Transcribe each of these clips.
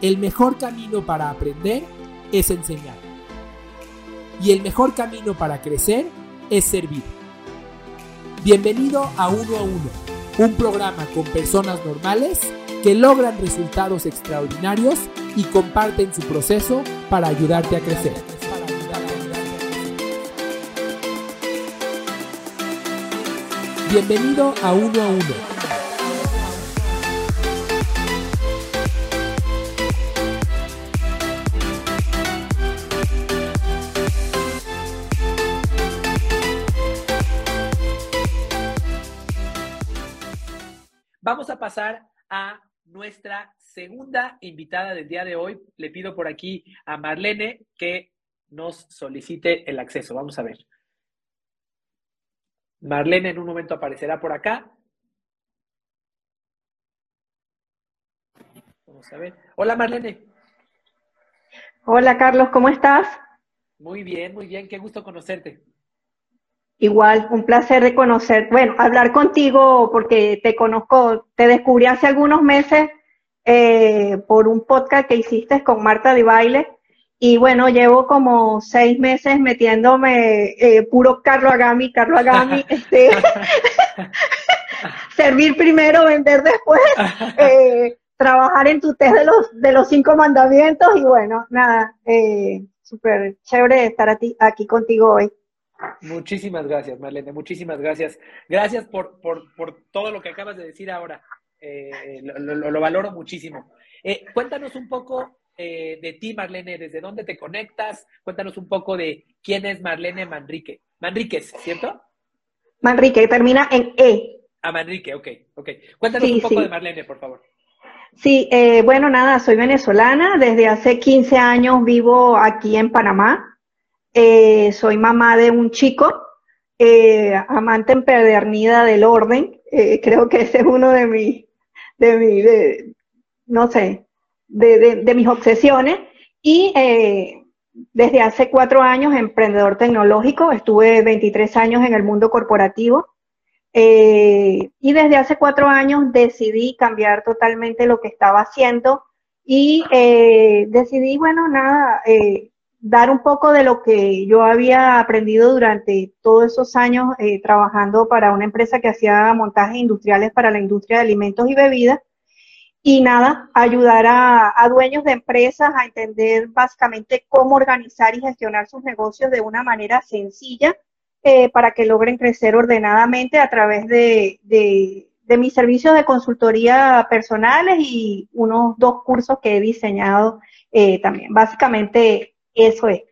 el mejor camino para aprender es enseñar. Y el mejor camino para crecer es servir. Bienvenido a Uno a Uno, un programa con personas normales que logran resultados extraordinarios y comparten su proceso para ayudarte a crecer. Bienvenido a Uno a Uno. Pasar a nuestra segunda invitada del día de hoy. Le pido por aquí a Marlene que nos solicite el acceso. Vamos a ver. Marlene en un momento aparecerá por acá. Vamos a ver. Hola Marlene. Hola Carlos, ¿cómo estás? Muy bien, muy bien. Qué gusto conocerte. Igual, un placer de conocer, bueno, hablar contigo porque te conozco, te descubrí hace algunos meses eh, por un podcast que hiciste con Marta de Baile y bueno, llevo como seis meses metiéndome eh, puro Carlo Agami, Carlo Agami, este, servir primero, vender después, eh, trabajar en tu test de los, de los cinco mandamientos y bueno, nada, eh, súper chévere estar aquí contigo hoy. Muchísimas gracias, Marlene, muchísimas gracias. Gracias por, por, por todo lo que acabas de decir ahora. lo, lo, valoro muchísimo. cuéntanos un poco eh, de ti, Marlene, desde dónde te conectas. Cuéntanos un poco de quién es Marlene Manrique. Manríquez, ¿cierto? Manrique, termina en E. Ah, Manrique, ok, ok. Cuéntanos un poco de Marlene, por favor. Sí, eh, bueno, nada, soy venezolana. Desde hace 15 años vivo aquí en Panamá. Eh, soy mamá de un chico, amante empedernida del orden. creo que ese es uno de mis, de mi, de, no sé, de, mis obsesiones y eh, desde hace cuatro años emprendedor tecnológico, estuve 23 años en el mundo corporativo eh, y desde hace cuatro años decidí cambiar totalmente lo que estaba haciendo y eh, decidí, bueno, nada, dar un poco de lo que yo había aprendido durante todos esos años trabajando para una empresa que hacía montajes industriales para la industria de alimentos y bebidas y nada, ayudar a, dueños de empresas a entender básicamente cómo organizar y gestionar sus negocios de una manera sencilla eh, para que logren crecer ordenadamente a través de, mis servicios de consultoría personales y unos dos cursos que he diseñado eh, también. Básicamente eso es.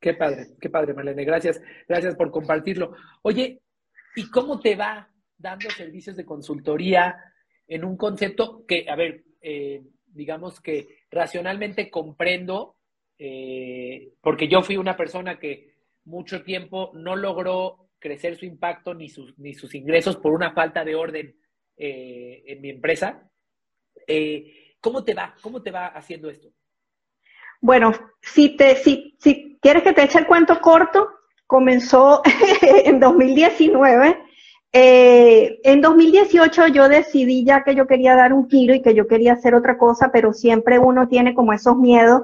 Qué padre, qué padre, Marlene. Gracias, gracias por compartirlo. Oye, ¿y cómo te va dando servicios de consultoría? en un concepto que, a ver, eh, digamos que racionalmente comprendo, eh, porque yo fui una persona que mucho tiempo no logró crecer su impacto ni sus, ni sus ingresos por una falta de orden eh, en mi empresa. ¿Cómo te va? ¿Cómo te va haciendo esto? Bueno, si, te, si, si quieres que te eche el cuento corto, comenzó en 2019 eh, en 2018 yo decidí ya que yo quería dar un giro y que yo quería hacer otra cosa, pero siempre uno tiene como esos miedos.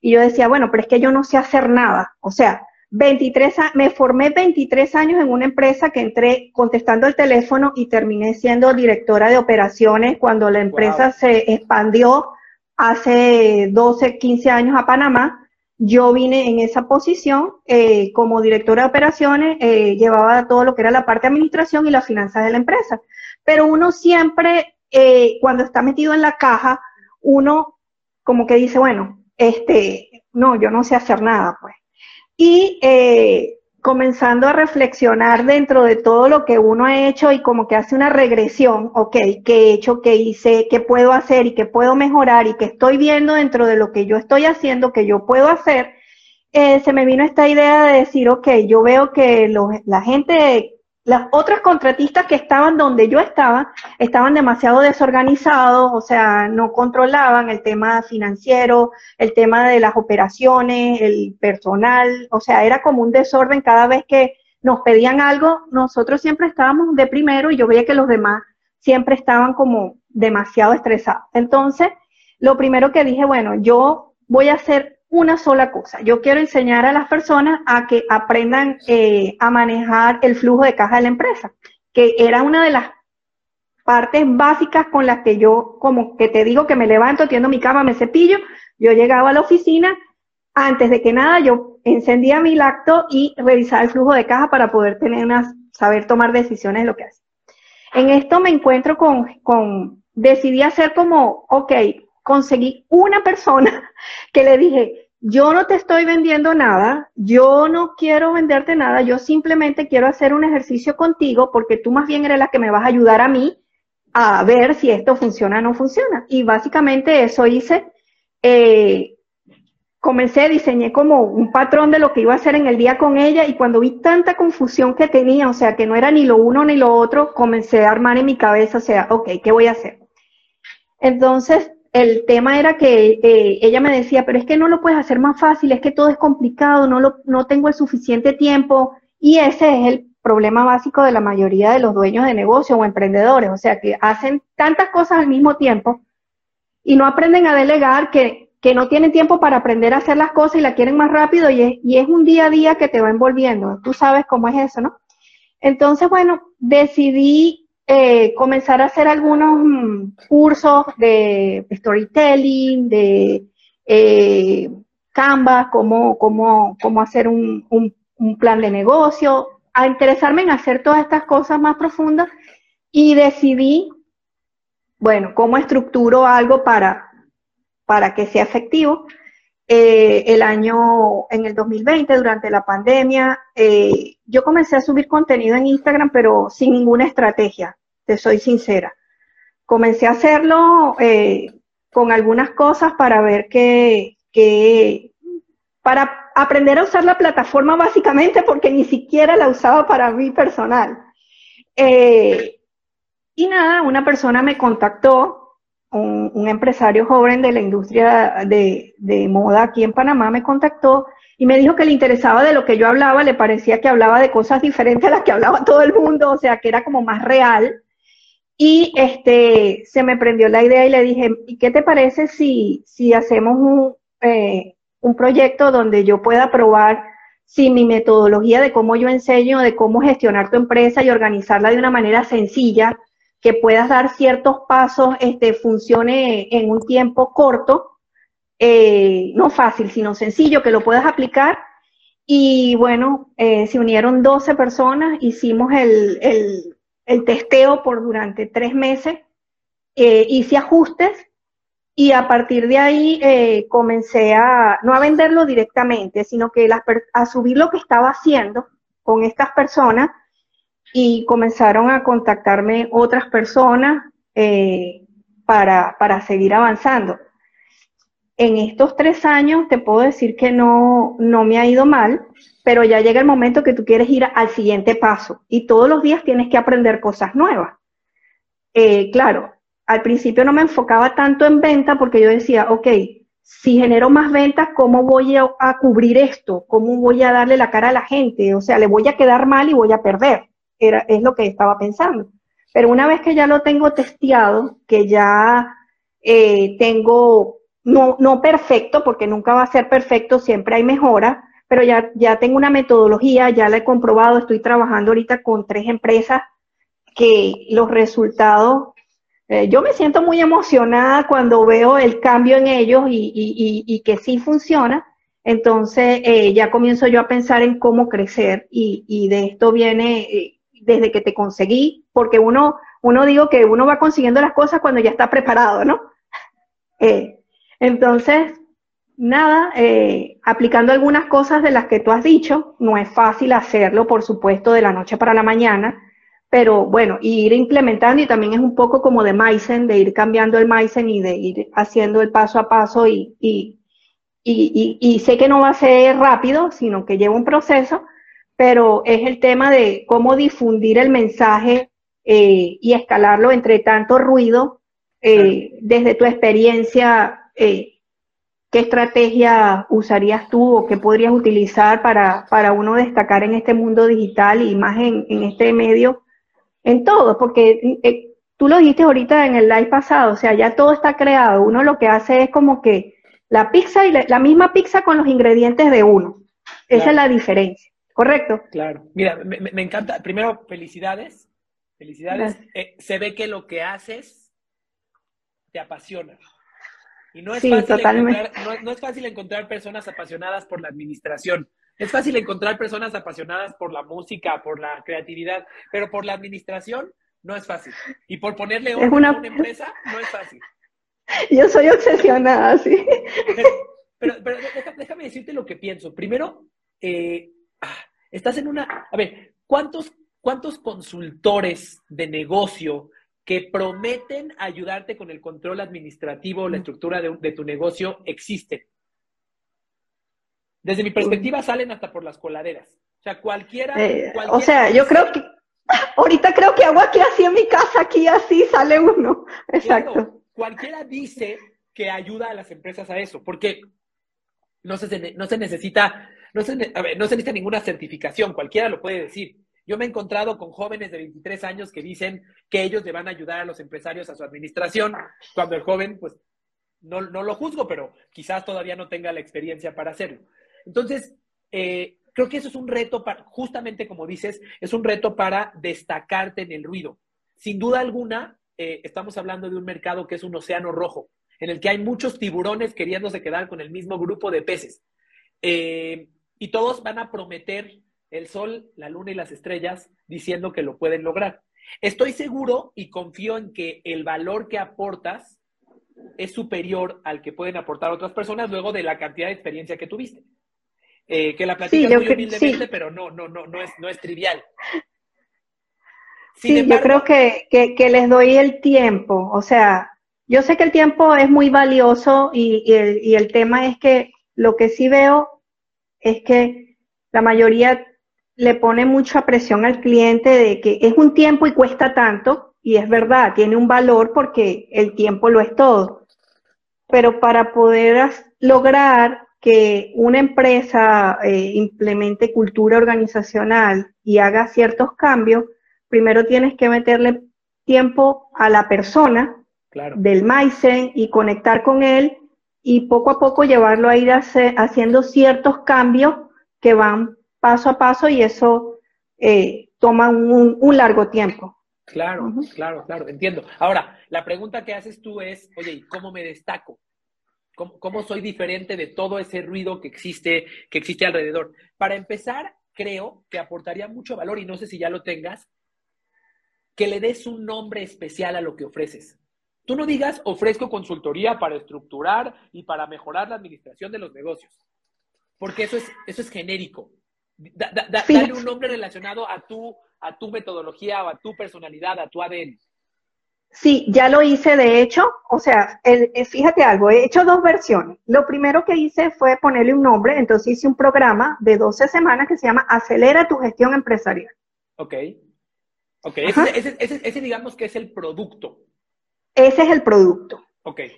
Y yo decía, bueno, pero es que yo no sé hacer nada. O sea, 23, me formé 23 años en una empresa que entré contestando el teléfono y terminé siendo directora de operaciones cuando la empresa se expandió hace 12, 15 años a Panamá yo vine en esa posición eh, como directora de operaciones, eh, llevaba todo lo que era la parte de administración y las finanzas de la empresa. Pero uno siempre, eh, cuando está metido en la caja, uno como que dice, bueno, este, no, yo no sé hacer nada, pues. Y comenzando a reflexionar dentro de todo lo que uno ha hecho y como que hace una regresión, ok, qué he hecho, qué hice, qué puedo hacer y qué puedo mejorar y qué estoy viendo dentro de lo que yo estoy haciendo, que yo puedo hacer, eh, se me vino esta idea de decir, ok, yo veo que la gente las otras contratistas que estaban donde yo estaba estaban demasiado desorganizados, o sea, no controlaban el tema financiero, el tema de las operaciones, el personal, o sea, era como un desorden cada vez que nos pedían algo, nosotros siempre estábamos de primero y yo veía que los demás siempre estaban como demasiado estresados. Entonces, lo primero que dije, bueno, yo voy a hacer una sola cosa. Yo quiero enseñar a las personas a que aprendan eh, a manejar el flujo de caja de la empresa, que era una de las partes básicas con las que yo, como que te digo que me levanto, tiendo mi cama, me cepillo, yo llegaba a la oficina, antes de que nada yo encendía mi lacto y revisaba el flujo de caja para poder tener unas, saber tomar decisiones de lo que hace. En esto me encuentro con, con, decidí hacer como, ok, conseguí una persona que le dije, yo no te estoy vendiendo nada, yo no quiero venderte nada, yo simplemente quiero hacer un ejercicio contigo porque tú más bien eres la que me vas a ayudar a mí a ver si esto funciona o no funciona. Y básicamente eso hice. Eh, comencé, diseñé como un patrón de lo que iba a hacer en el día con ella y cuando vi tanta confusión que tenía, o sea, que no era ni lo uno ni lo otro, comencé a armar en mi cabeza, o sea, ok, ¿qué voy a hacer? Entonces, el tema era que eh, ella me decía, pero es que no lo puedes hacer más fácil, es que todo es complicado, no, lo, no tengo el suficiente tiempo y ese es el problema básico de la mayoría de los dueños de negocio o emprendedores, o sea, que hacen tantas cosas al mismo tiempo y no aprenden a delegar que, que no tienen tiempo para aprender a hacer las cosas y la quieren más rápido y es, y es un día a día que te va envolviendo. Tú sabes cómo es eso, ¿no? Entonces, bueno, decidí eh, comenzar a hacer algunos mm, cursos de storytelling, de eh, Canva, cómo, cómo, hacer un, un, un plan de negocio, a interesarme en hacer todas estas cosas más profundas y decidí, bueno, cómo estructuro algo para, para que sea efectivo. Eh, el año, en el 2020, durante la pandemia, eh, yo comencé a subir contenido en Instagram, pero sin ninguna estrategia, te soy sincera. Comencé a hacerlo eh, con algunas cosas para ver qué, qué, para aprender a usar la plataforma básicamente porque ni siquiera la usaba para mí personal. Eh, y nada, una persona me contactó, un, empresario joven de la industria de, moda aquí en Panamá me contactó y me dijo que le interesaba de lo que yo hablaba, le parecía que hablaba de cosas diferentes a las que hablaba todo el mundo, o sea, que era como más real. Y este, se me prendió la idea y le dije, ¿y qué te parece si, si hacemos un, eh, un proyecto donde yo pueda probar si mi metodología de cómo yo enseño, de cómo gestionar tu empresa y organizarla de una manera sencilla, que puedas dar ciertos pasos, este, funcione en un tiempo corto, eh, no fácil, sino sencillo, que lo puedas aplicar. Y bueno, eh, se unieron 12 personas, hicimos el, el, testeo por durante tres meses, eh, hice ajustes y a partir de ahí eh, comencé a, no a venderlo directamente, sino que a subir lo que estaba haciendo con estas personas y comenzaron a contactarme otras personas eh, para, para seguir avanzando. En estos tres años te puedo decir que no, no me ha ido mal, pero ya llega el momento que tú quieres ir al siguiente paso y todos los días tienes que aprender cosas nuevas. Eh, claro, al principio no me enfocaba tanto en venta porque yo decía, ok, si genero más ventas, ¿cómo voy a, cubrir esto? ¿Cómo voy a darle la cara a la gente? O sea, le voy a quedar mal y voy a perder. Era, es lo que estaba pensando. Pero una vez que ya lo tengo testeado, que ya eh, tengo, no, no perfecto, porque nunca va a ser perfecto, siempre hay mejora, pero ya, ya tengo una metodología, ya la he comprobado, estoy trabajando ahorita con tres empresas que los resultados eh, yo me siento muy emocionada cuando veo el cambio en ellos y, que sí funciona. Entonces eh, ya comienzo yo a pensar en cómo crecer y, de esto viene desde que te conseguí, porque uno, uno digo que uno va consiguiendo las cosas cuando ya está preparado, ¿no? entonces, nada, aplicando algunas cosas de las que tú has dicho, no es fácil hacerlo, por supuesto, de la noche para la mañana pero bueno, ir implementando y también es un poco como de Maizen, de ir cambiando el Maizen y de ir haciendo el paso a paso y, y, y, y, sé que no va a ser rápido, sino que lleva un proceso, pero es el tema de cómo difundir el mensaje eh, y escalarlo entre tanto ruido, eh, desde tu experiencia, eh, ¿qué estrategia usarías tú o qué podrías utilizar para, para uno destacar en este mundo digital y más en, en este medio? en todo, porque tú lo dijiste ahorita en el live pasado, o sea, ya todo está creado. Uno lo que hace es como que la pizza y la, misma pizza con los ingredientes de uno. Esa es la diferencia, ¿correcto? Claro. Mira, me, encanta. Primero, felicidades. Felicidades. Eh, se ve que lo que haces te apasiona. Y no es, fácil encontrar, no es fácil encontrar personas apasionadas por la administración. Es fácil encontrar personas apasionadas por la música, por la creatividad, pero por la administración no es fácil. Y por ponerle orden una... a una empresa, no es fácil. Yo soy obsesionada, sí. Pero, pero, déjame decirte lo que pienso. Primero, eh, estás en una... A ver, ¿cuántos, ¿cuántos consultores de negocio que prometen ayudarte con el control administrativo, la estructura de, de tu negocio existen? Desde mi perspectiva, salen hasta por las coladeras. O sea, cualquiera. Eh, o sea, yo creo que. Ahorita creo que hago aquí así en mi casa, aquí así sale uno. Exacto. cualquiera dice que ayuda a las empresas a eso, porque no se, no se necesita, no se, no se necesita ninguna certificación, cualquiera lo puede decir. Yo me he encontrado con jóvenes de 23 años que dicen que ellos le van a ayudar a los empresarios a su administración, cuando el joven, pues, no, no lo juzgo, pero quizás todavía no tenga la experiencia para hacerlo. Entonces, eh, creo que eso es un reto, para, justamente como dices, es un reto para destacarte en el ruido. Sin duda alguna, eh, estamos hablando de un mercado que es un océano rojo, en el que hay muchos tiburones queriéndose quedar con el mismo grupo de peces. Eh, y todos van a prometer el sol, la luna y las estrellas diciendo que lo pueden lograr. Estoy seguro y confío en que el valor que aportas es superior al que pueden aportar otras personas luego de la cantidad de experiencia que tuviste. Eh, que la platicas muy humildemente, pero no, no, no, no es, no es trivial. sí, yo creo que, que, les doy el tiempo, o sea, yo sé que el tiempo es muy valioso y, y, el, y el tema es que lo que sí veo es que la mayoría le pone mucha presión al cliente de que es un tiempo y cuesta tanto, y es verdad, tiene un valor porque el tiempo lo es todo. Pero para poder lograr que una empresa eh, implemente cultura organizacional y haga ciertos cambios, primero tienes que meterle tiempo a la persona del Maizen y conectar con él y poco a poco llevarlo a ir haciendo ciertos cambios que van paso a paso y eso eh, toma un, largo tiempo. Claro, claro, claro, entiendo. Ahora, la pregunta que haces tú es, oye, ¿cómo me destaco? ¿Cómo, soy diferente de todo ese ruido que existe, que existe alrededor? Para empezar, creo que aportaría mucho valor, y no sé si ya lo tengas, que le des un nombre especial a lo que ofreces. Tú no digas ofrezco consultoría para estructurar y para mejorar la administración de los negocios, porque eso es, eso es genérico. Dale un nombre relacionado a tu, a tu metodología o a tu personalidad, a tu ADN. Sí, ya lo hice de hecho, o sea, el, eh, fíjate algo, he hecho dos versiones. Lo primero que hice fue ponerle un nombre, entonces hice un programa de 12 semanas que se llama Acelera tu gestión empresarial. Ok. Ok, ese, ese, digamos que es el producto. Ese es el producto.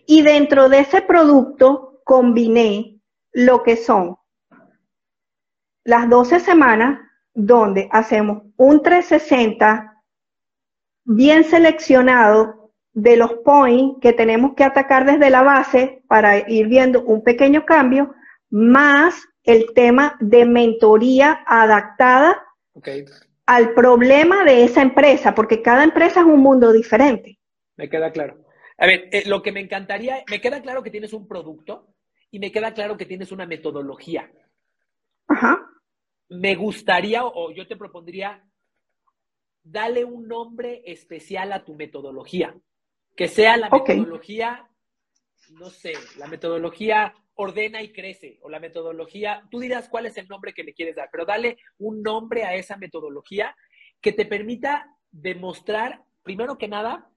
Y dentro de ese producto combiné lo que son las 12 semanas donde hacemos un 360 bien seleccionado de los points que tenemos que atacar desde la base para ir viendo un pequeño cambio, más el tema de mentoría adaptada al problema de esa empresa, porque cada empresa es un mundo diferente. Me queda claro. A ver, eh, lo que me encantaría, me queda claro que tienes un producto y me queda claro que tienes una metodología. Ajá. Me gustaría, o yo te propondría dale un nombre especial a tu metodología. Que sea la metodología, no sé, la metodología ordena y crece, o la metodología, tú dirás cuál es el nombre que le quieres dar, pero dale un nombre a esa metodología que te permita demostrar, primero que nada,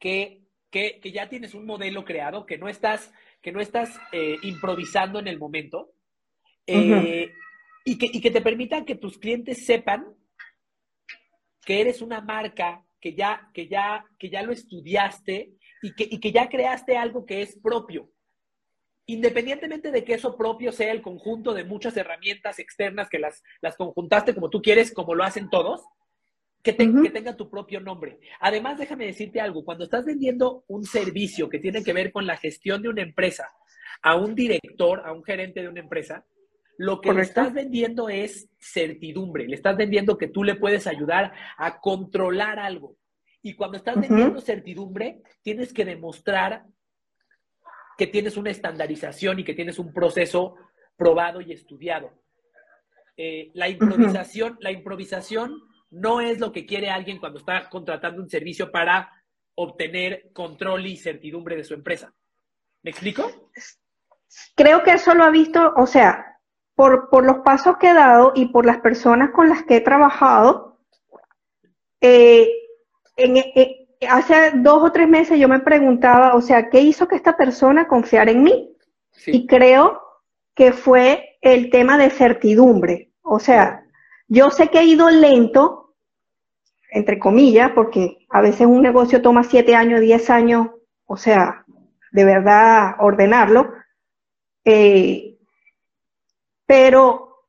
que, que, ya tienes un modelo creado, que no estás, que no estás eh, improvisando en el momento, eh, y, que, y que te permita que tus clientes sepan que eres una marca que ya, que ya, que ya lo estudiaste y que, y que ya creaste algo que es propio. Independientemente de que eso propio sea el conjunto de muchas herramientas externas que las, las conjuntaste como tú quieres, como lo hacen todos, que, que, tenga tu propio nombre. Además, déjame decirte algo, cuando estás vendiendo un servicio que tiene que ver con la gestión de una empresa a un director, a un gerente de una empresa, lo que le estás vendiendo es certidumbre, le estás vendiendo que tú le puedes ayudar a controlar algo. Y cuando estás vendiendo certidumbre, tienes que demostrar que tienes una estandarización y que tienes un proceso probado y estudiado. Eh, la improvisación, la improvisación no es lo que quiere alguien cuando está contratando un servicio para obtener control y certidumbre de su empresa. ¿Me explico? Creo que eso lo ha visto, o sea, por, por los pasos que he dado y por las personas con las que he trabajado, eh, en, eh, hace dos o tres meses yo me preguntaba, o sea, ¿qué hizo que esta persona confiara en mí? Y creo que fue el tema de certidumbre. O sea, yo sé que he ido lento, entre comillas, porque a veces un negocio toma siete años, diez años, o sea, de verdad ordenarlo. Eh, pero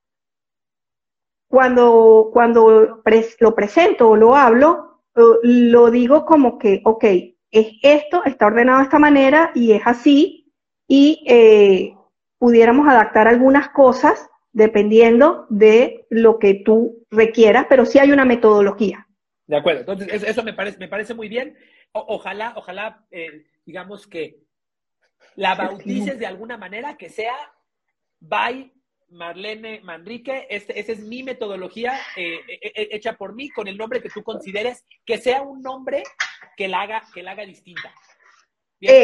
cuando, cuando lo presento o lo hablo, lo digo como que, ok, es esto, está ordenado de esta manera y es así, y eh, pudiéramos adaptar algunas cosas dependiendo de lo que tú requieras, pero sí hay una metodología. De acuerdo, entonces eso me parece, me parece muy bien. ojalá, ojalá, eh, digamos que la bautices de alguna manera, que sea by Marlene Manrique. Este, esa es mi metodología eh, eh, hecha por mí, con el nombre que tú consideres, que sea un nombre que la haga, que la haga distinta.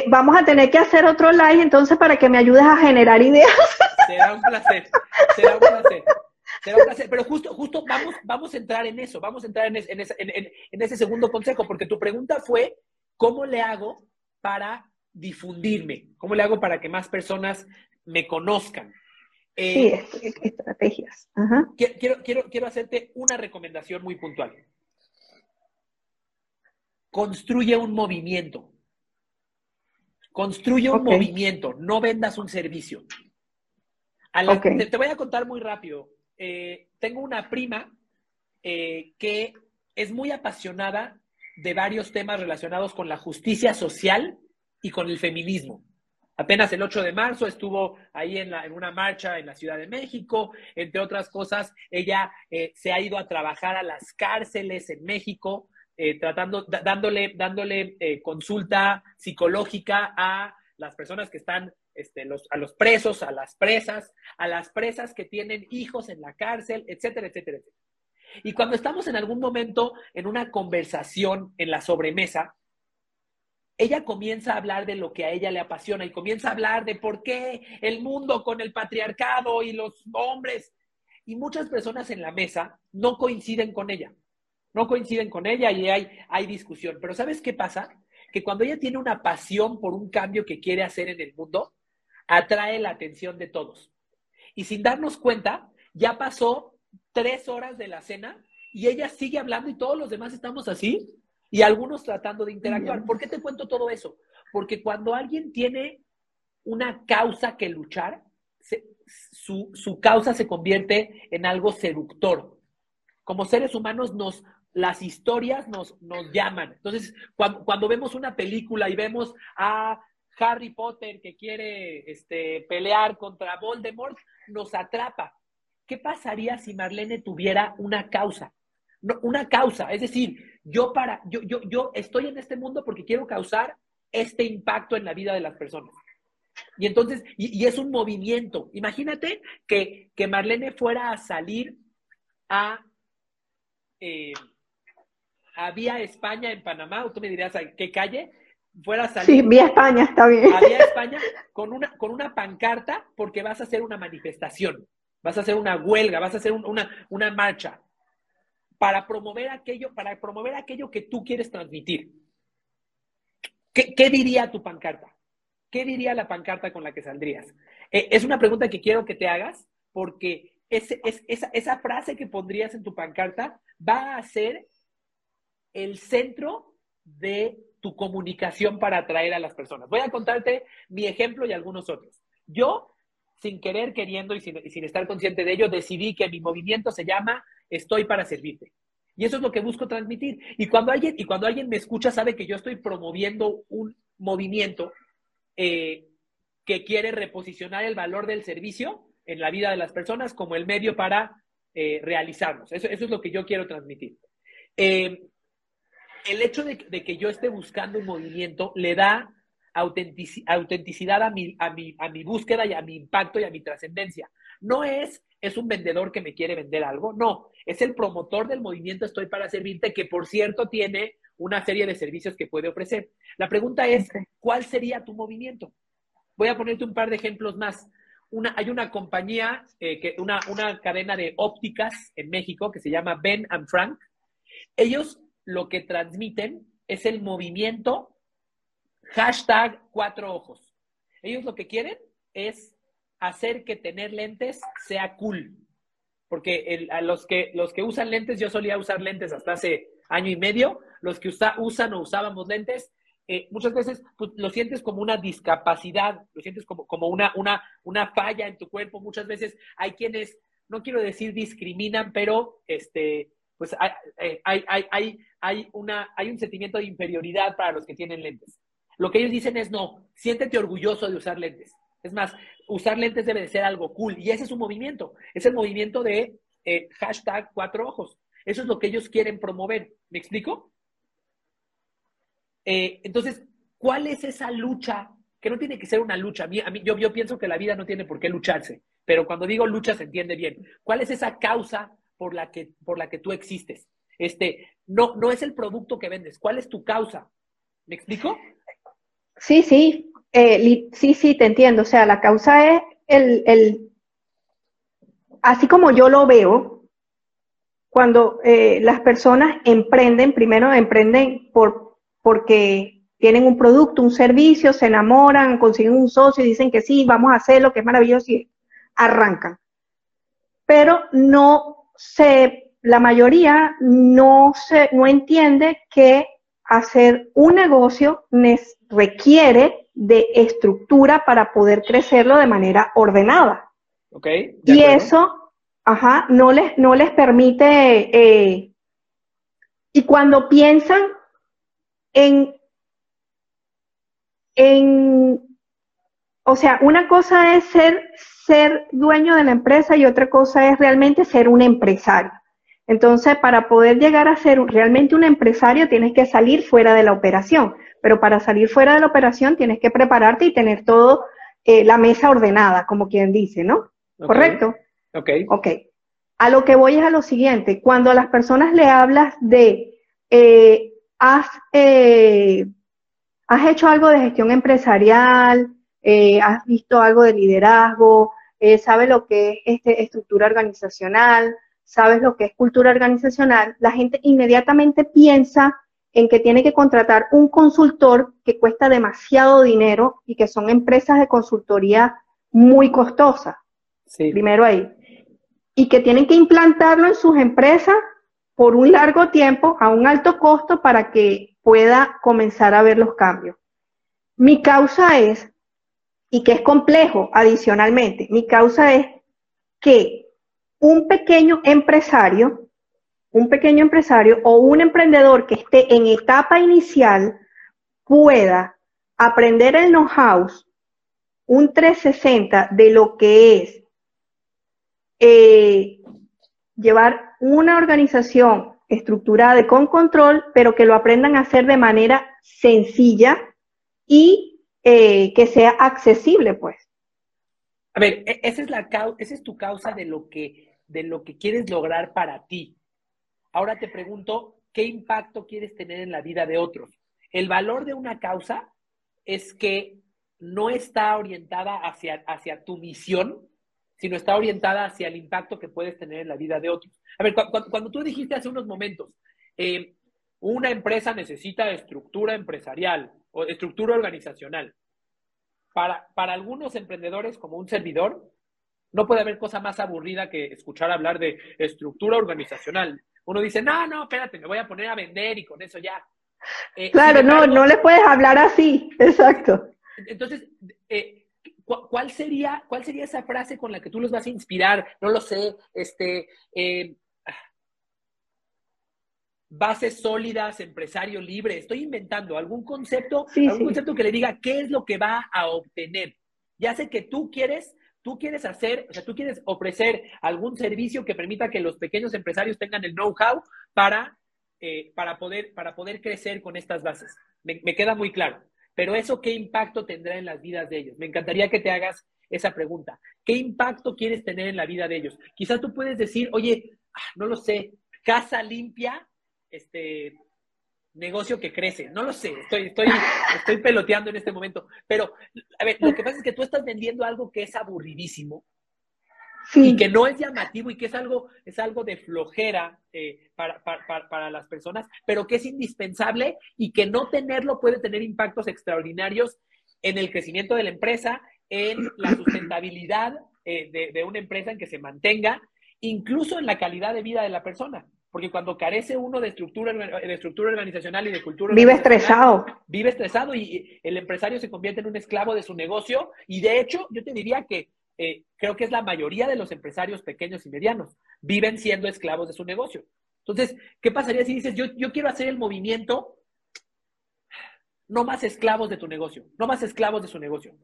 Vamos a tener que hacer otro live entonces para que me ayudes a generar ideas. Será un placer, será un placer. Será un placer, pero justo, justo vamos, vamos a entrar en eso, vamos a entrar en, en, ese segundo consejo, porque tu pregunta fue, ¿cómo le hago para difundirme? ¿Cómo le hago para que más personas me conozcan? Eh, sí, estrategias. Quiero, quiero, quiero hacerte una recomendación muy puntual. Construye un movimiento. Construye un movimiento, no vendas un servicio. Te, voy a contar muy rápido. Eh, tengo una prima eh, que es muy apasionada de varios temas relacionados con la justicia social y con el feminismo. Apenas el 8 de marzo estuvo ahí en, una marcha en la Ciudad de México, entre otras cosas, ella eh, se ha ido a trabajar a las cárceles en México, tratando, dándole, dándole consulta psicológica a las personas que están este, a los presos, a las presas, a las presas que tienen hijos en la cárcel, etcétera, etcétera, etcétera. Y cuando estamos en algún momento en una conversación en la sobremesa, ella comienza a hablar de lo que a ella le apasiona y comienza a hablar de por qué el mundo con el patriarcado y los hombres. Y muchas personas en la mesa no coinciden con ella. No coinciden con ella y hay, hay discusión. Pero ¿sabes qué pasa? Que cuando ella tiene una pasión por un cambio que quiere hacer en el mundo, atrae la atención de todos. Y sin darnos cuenta, ya pasó tres horas de la cena y ella sigue hablando y todos los demás estamos así y algunos tratando de interactuar. ¿Por qué te cuento todo eso? Porque cuando alguien tiene una causa que luchar, su, causa se convierte en algo seductor. Como seres humanos nos, las historias nos, nos llaman. Entonces, cuando, cuando, vemos una película y vemos a Harry Potter que quiere este, pelear contra Voldemort, nos atrapa. ¿Qué pasaría si Marlene tuviera una causa? una causa, es decir, yo para, yo, yo, yo estoy en este mundo porque quiero causar este impacto en la vida de las personas. Y entonces, y, es un movimiento. Imagínate que, que, Marlene fuera a salir a, eh, a Vía España en Panamá, o tú me dirás a qué calle, fuera a salir. Sí, vía España, está bien. A vía España con una, con una pancarta porque vas a hacer una manifestación, vas a hacer una huelga, vas a hacer una, una marcha para promover aquello, para promover aquello que tú quieres transmitir. ¿Qué, diría tu pancarta? ¿Qué diría la pancarta con la que saldrías? Eh, es una pregunta que quiero que te hagas porque ese, es, esa, esa frase que pondrías en tu pancarta va a ser el centro de tu comunicación para atraer a las personas. Voy a contarte mi ejemplo y algunos otros. Yo, sin querer, queriendo y sin, estar consciente de ello, decidí que mi movimiento se llama Estoy para servirte. Y eso es lo que busco transmitir. Y cuando alguien, y cuando alguien me escucha, sabe que yo estoy promoviendo un movimiento eh, que quiere reposicionar el valor del servicio en la vida de las personas como el medio para eh, realizarlos. Eso, es lo que yo quiero transmitir. Eh, el hecho de, que yo esté buscando un movimiento le da autenticidad a mi, a, mi, a mi búsqueda y a mi impacto y a mi trascendencia. No es, es un vendedor que me quiere vender algo, no, es el promotor del movimiento Estoy para Servirte, que por cierto tiene una serie de servicios que puede ofrecer. La pregunta es, ¿cuál sería tu movimiento? Voy a ponerte un par de ejemplos más. Una, hay una compañía, eh, que, una, una cadena de ópticas en México que se llama Ben and Frank. Ellos lo que transmiten es el movimiento hashtag cuatro ojos. Ellos lo que quieren es hacer que tener lentes sea cool. Porque a los que, los que usan lentes, yo solía usar lentes hasta hace año y medio, los que usan o usábamos lentes, eh, muchas veces pues, lo sientes como una discapacidad, lo sientes como, como una, una, una falla en tu cuerpo. Muchas veces hay quienes, no quiero decir discriminan, pero este, pues hay, eh, hay, hay, hay, una, hay un sentimiento de inferioridad para los que tienen lentes. Lo que ellos dicen es no, siéntete orgulloso de usar lentes. Es más, usar lentes debe de ser algo cool. Y ese es un movimiento. Es el movimiento de eh, hashtag cuatro ojos. Eso es lo que ellos quieren promover. ¿Me explico? Eh, entonces, ¿cuál es esa lucha? Que no tiene que ser una lucha. A mí, a mí, yo, yo pienso que la vida no tiene por qué lucharse, pero cuando digo lucha se entiende bien. ¿Cuál es esa causa por la que, por la que tú existes? Este, no, no es el producto que vendes. ¿Cuál es tu causa? ¿Me explico? Sí, sí, eh, sí, sí, te entiendo. O sea, la causa es el, el así como yo lo veo, cuando eh, las personas emprenden, primero emprenden por porque tienen un producto, un servicio, se enamoran, consiguen un socio y dicen que sí, vamos a hacerlo, que es maravilloso y arrancan. Pero no se, la mayoría no se, no entiende que hacer un negocio requiere de estructura para poder crecerlo de manera ordenada. Okay, y eso, ajá, no les, no les permite, eh, y cuando piensan en, en, o sea, una cosa es ser, ser dueño de la empresa y otra cosa es realmente ser un empresario. Entonces, para poder llegar a ser realmente un empresario, tienes que salir fuera de la operación. Pero para salir fuera de la operación, tienes que prepararte y tener todo eh, la mesa ordenada, como quien dice, ¿no? ¿Correcto? Ok. Ok. A lo que voy es a lo siguiente. Cuando a las personas le hablas de eh, has, eh, has hecho algo de gestión empresarial, eh, has visto algo de liderazgo, eh, sabes lo que es este, estructura organizacional, sabes lo que es cultura organizacional, la gente inmediatamente piensa en que tiene que contratar un consultor que cuesta demasiado dinero y que son empresas de consultoría muy costosas. Primero ahí. Y que tienen que implantarlo en sus empresas por un largo tiempo a un alto costo para que pueda comenzar a ver los cambios. Mi causa es, y que es complejo adicionalmente, mi causa es que un pequeño empresario, un pequeño empresario o un emprendedor que esté en etapa inicial pueda aprender el know-how, un 360 de lo que es eh, llevar una organización estructurada y con control, pero que lo aprendan a hacer de manera sencilla y eh, que sea accesible, pues. A ver, e, esa es, la, esa es tu causa de lo, que, de lo que quieres lograr para ti. Ahora te pregunto, ¿qué impacto quieres tener en la vida de otros? El valor de una causa es que no está orientada hacia, hacia tu misión, sino está orientada hacia el impacto que puedes tener en la vida de otros. A ver, cuando, tú dijiste hace unos momentos, eh, una empresa necesita estructura empresarial estructura organizacional. Para, para algunos emprendedores, como un servidor, no puede haber cosa más aburrida que escuchar hablar de estructura organizacional. Uno dice, no, no, espérate, me voy a poner a vender y con eso ya. Eh, claro, no, no le puedes hablar así, exacto. Entonces, eh, ¿cuál sería, ¿cuál sería esa frase con la que tú los vas a inspirar? No lo sé, este, eh, bases sólidas, empresario libre. Estoy inventando algún concepto, algún concepto que le diga qué es lo que va a obtener. Ya sé que tú quieres, tú quieres hacer, o sea, tú quieres ofrecer algún servicio que permita que los pequeños empresarios tengan el know-how para, eh, para, poder, para poder crecer con estas bases. Me, me queda muy claro. Pero eso, ¿qué impacto tendrá en las vidas de ellos? Me encantaría que te hagas esa pregunta. ¿Qué impacto quieres tener en la vida de ellos? Quizás tú puedes decir, oye, ah, no lo sé, casa limpia, este negocio que crece. No lo sé, estoy, estoy, estoy peloteando en este momento. Pero, a ver, lo que pasa es que tú estás vendiendo algo que es aburridísimo. Y que no es llamativo y que es algo, es algo de flojera eh, para, para, para, las personas, pero que es indispensable y que no tenerlo puede tener impactos extraordinarios en el crecimiento de la empresa, en la sustentabilidad eh, de, una empresa en que se mantenga, incluso en la calidad de vida de la persona. Porque cuando carece uno de estructura, de estructura organizacional y de cultura. Vive estresado. Vive estresado y el empresario se convierte en un esclavo de su negocio. Y de hecho, yo te diría que eh, creo que es la mayoría de los empresarios pequeños y medianos. Viven siendo esclavos de su negocio. Entonces, ¿qué pasaría si dices, yo, yo quiero hacer el movimiento, no más esclavos de tu negocio, no más esclavos de su negocio?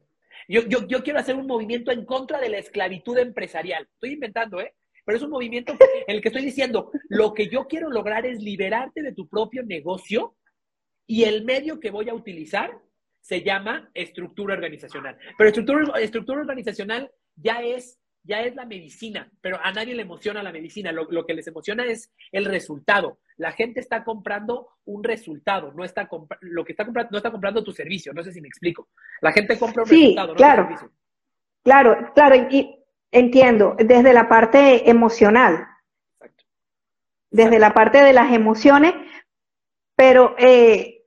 Yo, yo, yo quiero hacer un movimiento en contra de la esclavitud empresarial. Estoy inventando, ¿eh? Pero es un movimiento en el que estoy diciendo, lo que yo quiero lograr es liberarte de tu propio negocio y el medio que voy a utilizar se llama estructura organizacional. Pero estructura, estructura organizacional ya es, ya es la medicina, pero a nadie le emociona la medicina. Lo, lo, que les emociona es el resultado. La gente está comprando un resultado, no está lo que está comprando, no está comprando tu servicio. No sé si me explico. La gente compra un resultado, no claro, servicio. Claro, claro, y entiendo, desde la parte emocional. Exacto. Desde la parte de las emociones, pero eh,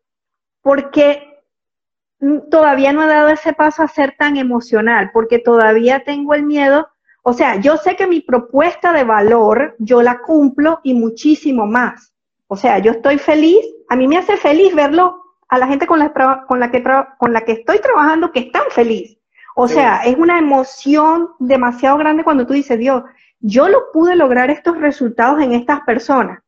porque todavía no he dado ese paso a ser tan emocional, porque todavía tengo el miedo. O sea, yo sé que mi propuesta de valor yo la cumplo y muchísimo más. O sea, yo estoy feliz, a mí me hace feliz verlo a la gente con la, con la, que, con la que estoy trabajando que están feliz. O sea, es una emoción demasiado grande cuando tú dices, Dios, yo lo pude lograr estos resultados en estas personas.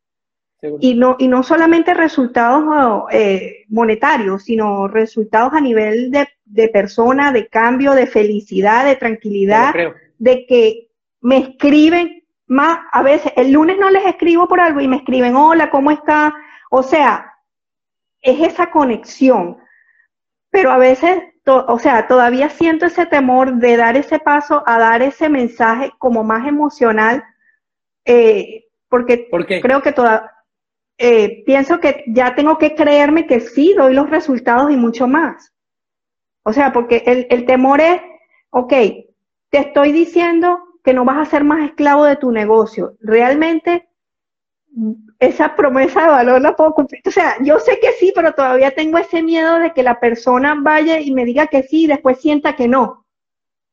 Y no, y no solamente resultados eh, monetarios, sino resultados a nivel de, de, persona, de cambio, de felicidad, de tranquilidad, de que me escriben más, a veces el lunes no les escribo por algo y me escriben, hola, ¿cómo está? O sea, es esa conexión. Pero a veces, o sea, todavía siento ese temor de dar ese paso a dar ese mensaje como más emocional, eh, porque creo que todavía eh, pienso que ya tengo que creerme que sí doy los resultados y mucho más. O sea, porque el, el temor es, ok, te estoy diciendo que no vas a ser más esclavo de tu negocio. Realmente esa promesa de valor la puedo cumplir. O sea, yo sé que sí, pero todavía tengo ese miedo de que la persona vaya y me diga que sí y después sienta que no.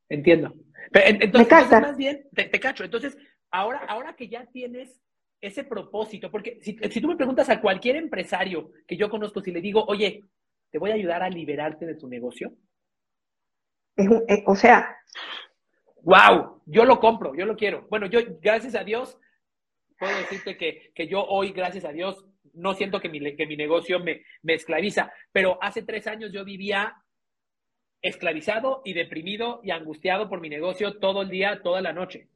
Entiendo. entonces, más bien, te, te, cacho. Entonces, ahora, ahora que ya tienes ese propósito, porque si, tú me preguntas a cualquier empresario que yo conozco, si le digo, oye, te voy a ayudar a liberarte de tu negocio. Eh, o sea. ¡Wow! Yo lo compro, yo lo quiero. Bueno, yo, gracias a Dios, puedo decirte que, que yo hoy, gracias a Dios, no siento que mi, que mi negocio me, me esclaviza, pero hace tres años yo vivía esclavizado y deprimido y angustiado por mi negocio todo el día, toda la noche.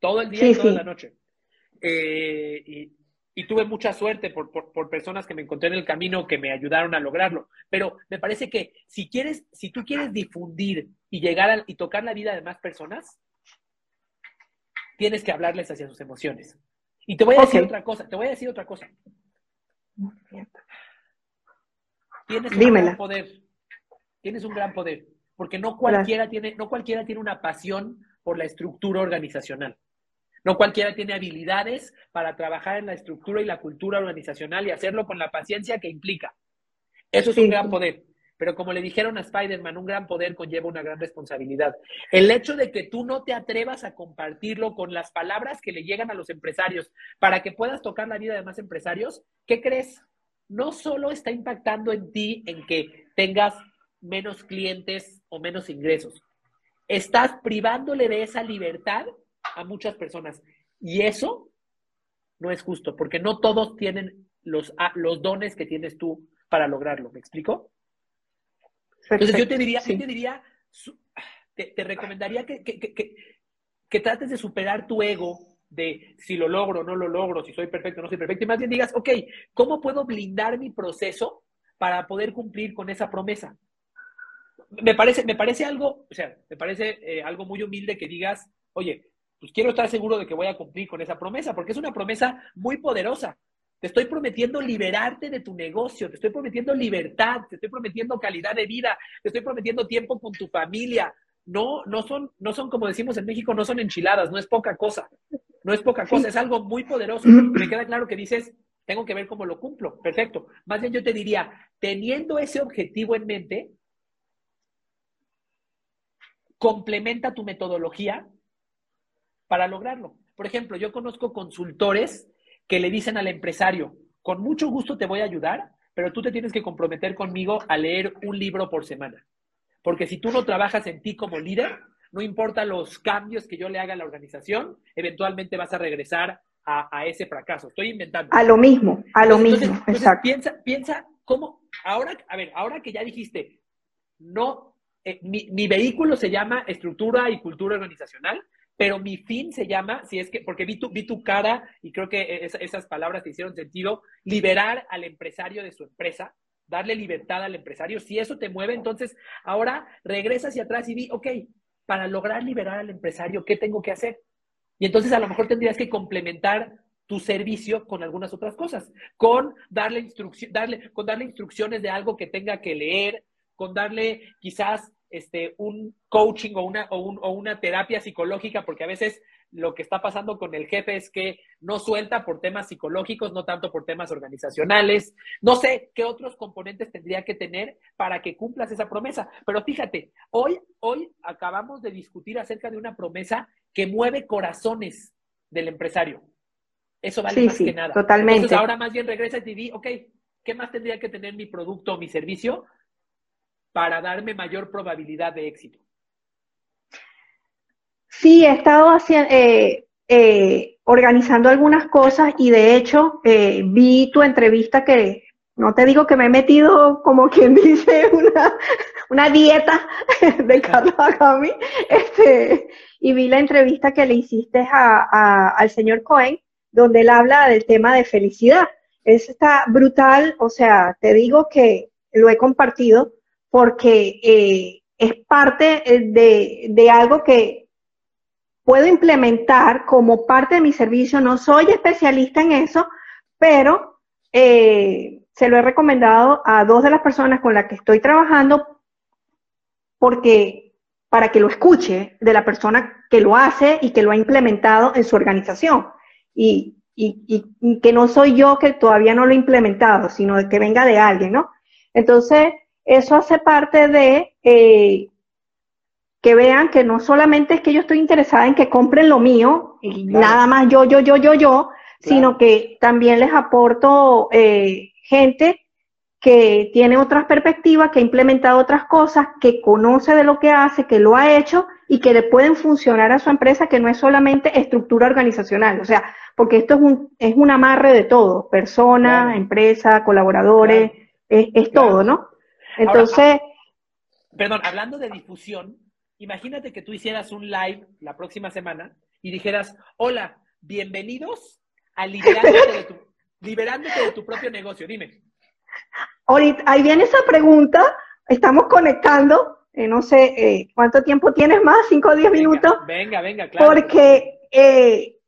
Todo el día y toda la noche. Eh, y, tuve mucha suerte por, por, personas que me encontré en el camino que me ayudaron a lograrlo. Pero me parece que si quieres, si tú quieres difundir y llegar y tocar la vida de más personas, tienes que hablarles hacia sus emociones. Y te voy a decir otra cosa, te voy a decir otra cosa. Tienes un gran poder. Tienes un gran poder. Porque no cualquiera tiene, no cualquiera tiene una pasión por la estructura organizacional. No cualquiera tiene habilidades para trabajar en la estructura y la cultura organizacional y hacerlo con la paciencia que implica. Eso es un gran poder. Pero como le dijeron a Spider-Man, un gran poder conlleva una gran responsabilidad. El hecho de que tú no te atrevas a compartirlo con las palabras que le llegan a los empresarios para que puedas tocar la vida de más empresarios, ¿qué crees? No solo está impactando en ti en que tengas menos clientes o menos ingresos, estás privándole de esa libertad a muchas personas. Y eso no es justo, porque no todos tienen los, los dones que tienes tú para lograrlo. ¿Me explico? Entonces yo te diría, te, diría te, recomendaría que, que, trates de superar tu ego de si lo logro o no lo logro, si soy perfecto o no soy perfecto, y más bien digas, ok, ¿cómo puedo blindar mi proceso para poder cumplir con esa promesa? Me parece, me parece algo, o sea, me parece eh, algo muy humilde que digas, oye, pues quiero estar seguro de que voy a cumplir con esa promesa, porque es una promesa muy poderosa. Te estoy prometiendo liberarte de tu negocio, te estoy prometiendo libertad, te estoy prometiendo calidad de vida, te estoy prometiendo tiempo con tu familia. No, no son, no son como decimos en México, no son enchiladas, no es poca cosa. No es poca cosa, es algo muy poderoso. Me queda claro que dices, tengo que ver cómo lo cumplo. Perfecto. Más bien yo te diría, teniendo ese objetivo en mente, complementa tu metodología para lograrlo. Por ejemplo, yo conozco consultores que le dicen al empresario, con mucho gusto te voy a ayudar, pero tú te tienes que comprometer conmigo a leer un libro por semana. Porque si tú no trabajas en ti como líder, no importa los cambios que yo le haga a la organización, eventualmente vas a regresar a, ese fracaso. Estoy inventando. A lo mismo, a lo mismo, exacto. Piensa, piensa cómo, ahora, a ver, ahora que ya dijiste, no, eh, mi, mi, vehículo se llama estructura y cultura organizacional, pero mi fin se llama, si es que, porque vi tu, vi tu cara y creo que esas palabras te hicieron sentido, liberar al empresario de su empresa, darle libertad al empresario. Si eso te mueve, entonces ahora regresa hacia atrás y di, ok, para lograr liberar al empresario, ¿qué tengo que hacer? Y entonces a lo mejor tendrías que complementar tu servicio con algunas otras cosas, con darle, darle, con darle instrucciones de algo que tenga que leer, con darle quizás este, un coaching o una, o, una terapia psicológica, porque a veces lo que está pasando con el jefe es que no suelta por temas psicológicos, no tanto por temas organizacionales. No sé qué otros componentes tendría que tener para que cumplas esa promesa. Pero fíjate, hoy, hoy acabamos de discutir acerca de una promesa que mueve corazones del empresario. Eso vale más que nada. Totalmente. Entonces ahora más bien regresa y te di, ok, ¿qué más tendría que tener mi producto o mi servicio para darme mayor probabilidad de éxito? Sí, he estado haciendo, eh, eh, organizando algunas cosas y de hecho eh, vi tu entrevista que no te digo que me he metido como quien dice una, una dieta de Carlos Agami, este, y vi la entrevista que le hiciste al señor Cohen, donde él habla del tema de felicidad. Es está brutal, o sea, te digo que lo he compartido porque eh, es parte eh, de, algo que puedo implementar como parte de mi servicio. No soy especialista en eso, pero eh, se lo he recomendado a dos de las personas con las que estoy trabajando porque para que lo escuche de la persona que lo hace y que lo ha implementado en su organización. Y, y que no soy yo que todavía no lo he implementado, sino que venga de alguien, ¿no? Entonces, eso hace parte de eh, que vean que no solamente es que yo estoy interesada en que compren lo mío y nada más yo, yo, yo, yo, yo, sino que también les aporto eh, gente que tiene otras perspectivas, que ha implementado otras cosas, que conoce de lo que hace, que lo ha hecho y que le pueden funcionar a su empresa, que no es solamente estructura organizacional, o sea, porque esto es un, es un amarre de todo, personas, empresa, colaboradores, es, es todo, ¿no? Entonces... perdón, hablando de difusión, imagínate que tú hicieras un live la próxima semana y dijeras, hola, bienvenidos a liberándote de tu, liberándote de tu propio negocio. Dime. Ahorita, ahí viene esa pregunta, estamos conectando, eh, no sé eh, cuánto tiempo tienes más, cinco o diez minutos. Venga, venga, claro. Porque eh,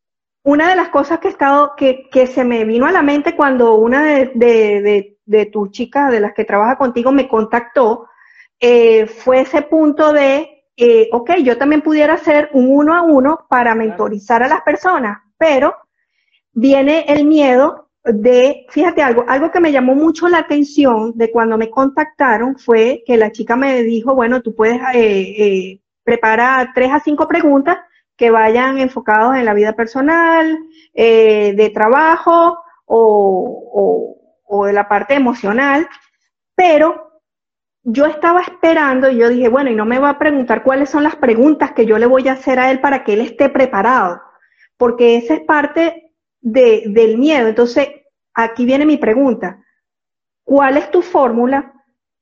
una de las cosas que he estado, que, que, se me vino a la mente cuando una de, de, de, tus chicas, de las que trabaja contigo, me contactó, eh, fue ese punto de, eh, ok, yo también pudiera hacer un uno a uno para mentorizar a las personas, pero viene el miedo de, fíjate algo, algo que me llamó mucho la atención de cuando me contactaron fue que la chica me dijo, bueno, tú puedes eh, preparar tres a cinco preguntas que vayan enfocados en la vida personal, eh, de trabajo o, o, de la parte emocional, pero yo estaba esperando y yo dije, bueno, y no me va a preguntar cuáles son las preguntas que yo le voy a hacer a él para que él esté preparado, porque esa es parte de, del miedo. Entonces, aquí viene mi pregunta. ¿Cuál es tu fórmula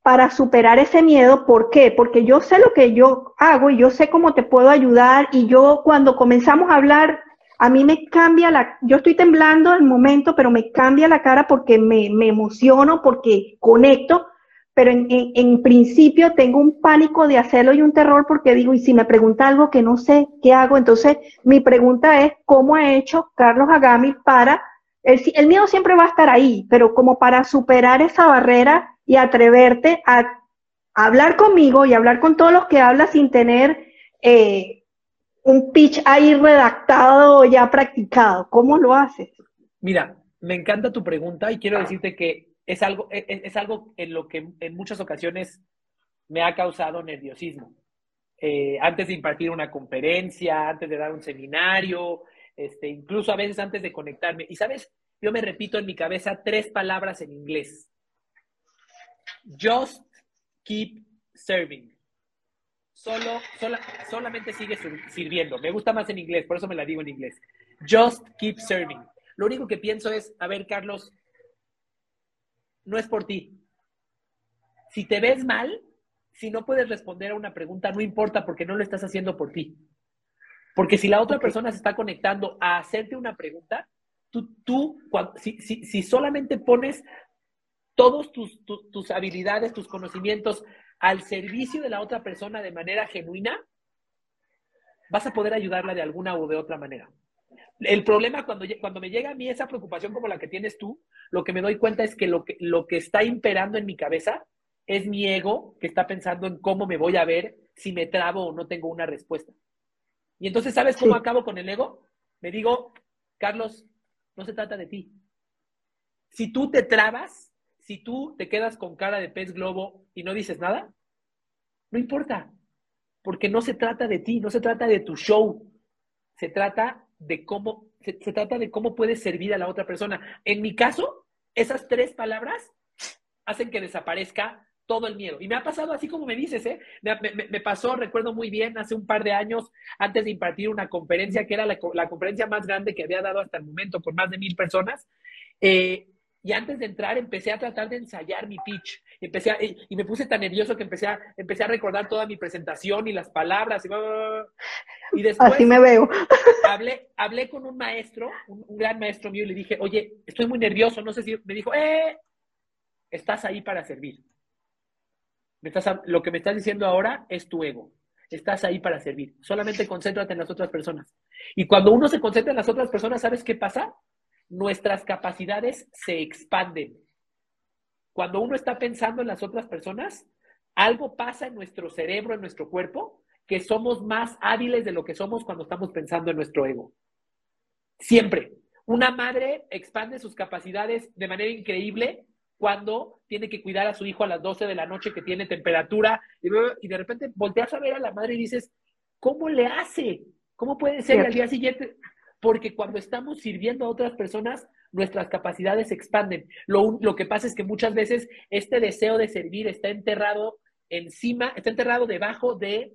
para superar ese miedo? ¿Por qué? Porque yo sé lo que yo hago y yo sé cómo te puedo ayudar y yo cuando comenzamos a hablar, a mí me cambia la, yo estoy temblando el momento, pero me cambia la cara porque me, me emociono, porque conecto, pero en, en, principio tengo un pánico de hacerlo y un terror porque digo, y si me pregunta algo que no sé, ¿qué hago? Entonces, mi pregunta es, ¿cómo ha hecho Carlos Agami para, el, miedo siempre va a estar ahí, pero como para superar esa barrera y atreverte a, hablar conmigo y hablar con todos los que hablas sin tener eh, un pitch ahí redactado ya practicado? ¿Cómo lo haces? Mira, me encanta tu pregunta y quiero decirte que es algo, e, e, es, algo en lo que en muchas ocasiones me ha causado nerviosismo. Eh, antes de impartir una conferencia, antes de dar un seminario, este, incluso a veces antes de conectarme. Y sabes, yo me repito en mi cabeza tres palabras en inglés. Just keep serving. Solo, solamente sigue sirviendo. Me gusta más en inglés, por eso me la digo en inglés. Just keep serving. Lo único que pienso es, a ver, Carlos, no es por ti. Si te ves mal, si no puedes responder a una pregunta, no importa porque no lo estás haciendo por ti. Porque si la otra persona se está conectando a hacerte una pregunta, tú, tú si, si, solamente pones todas tus, tus habilidades, tus conocimientos al servicio de la otra persona de manera genuina, vas a poder ayudarla de alguna o de otra manera. El problema cuando, cuando me llega a mí esa preocupación como la que tienes tú, lo que me doy cuenta es que lo, que lo que está imperando en mi cabeza es mi ego que está pensando en cómo me voy a ver si me trabo o no tengo una respuesta. Y entonces, ¿sabes cómo acabo con el ego? Me digo, Carlos, no se trata de ti. Si tú te trabas, si tú te quedas con cara de pez globo y no dices nada, no importa, porque no se trata de ti, no se trata de tu show, se trata de cómo, se, trata de cómo puedes servir a la otra persona. En mi caso, esas tres palabras hacen que desaparezca todo el miedo. Y me ha pasado así como me dices, ¿eh? Me, pasó, recuerdo muy bien, hace un par de años, antes de impartir una conferencia, que era la, conferencia más grande que había dado hasta el momento, con más de mil personas. Eh, y antes de entrar empecé a tratar de ensayar mi pitch. Empecé y, me puse tan nervioso que empecé a, empecé a recordar toda mi presentación y las palabras. Y, después, Así me veo. Hablé, hablé con un maestro, un, gran maestro mío, y le dije, oye, estoy muy nervioso, no sé si... Me dijo, eh, estás ahí para servir. Me estás, lo que me estás diciendo ahora es tu ego. Estás ahí para servir. Solamente concéntrate en las otras personas. Y cuando uno se concentra en las otras personas, ¿sabes qué pasa? Nuestras capacidades se expanden. Cuando uno está pensando en las otras personas, algo pasa en nuestro cerebro, en nuestro cuerpo, que somos más hábiles de lo que somos cuando estamos pensando en nuestro ego. Siempre. Una madre expande sus capacidades de manera increíble cuando tiene que cuidar a su hijo a las 12 de la noche que tiene temperatura y, de repente volteas a ver a la madre y dices, ¿cómo le hace? ¿Cómo puede ser? Y al día siguiente porque cuando estamos sirviendo a otras personas, nuestras capacidades se expanden. Lo, lo, que pasa es que muchas veces este deseo de servir está enterrado encima, está enterrado debajo de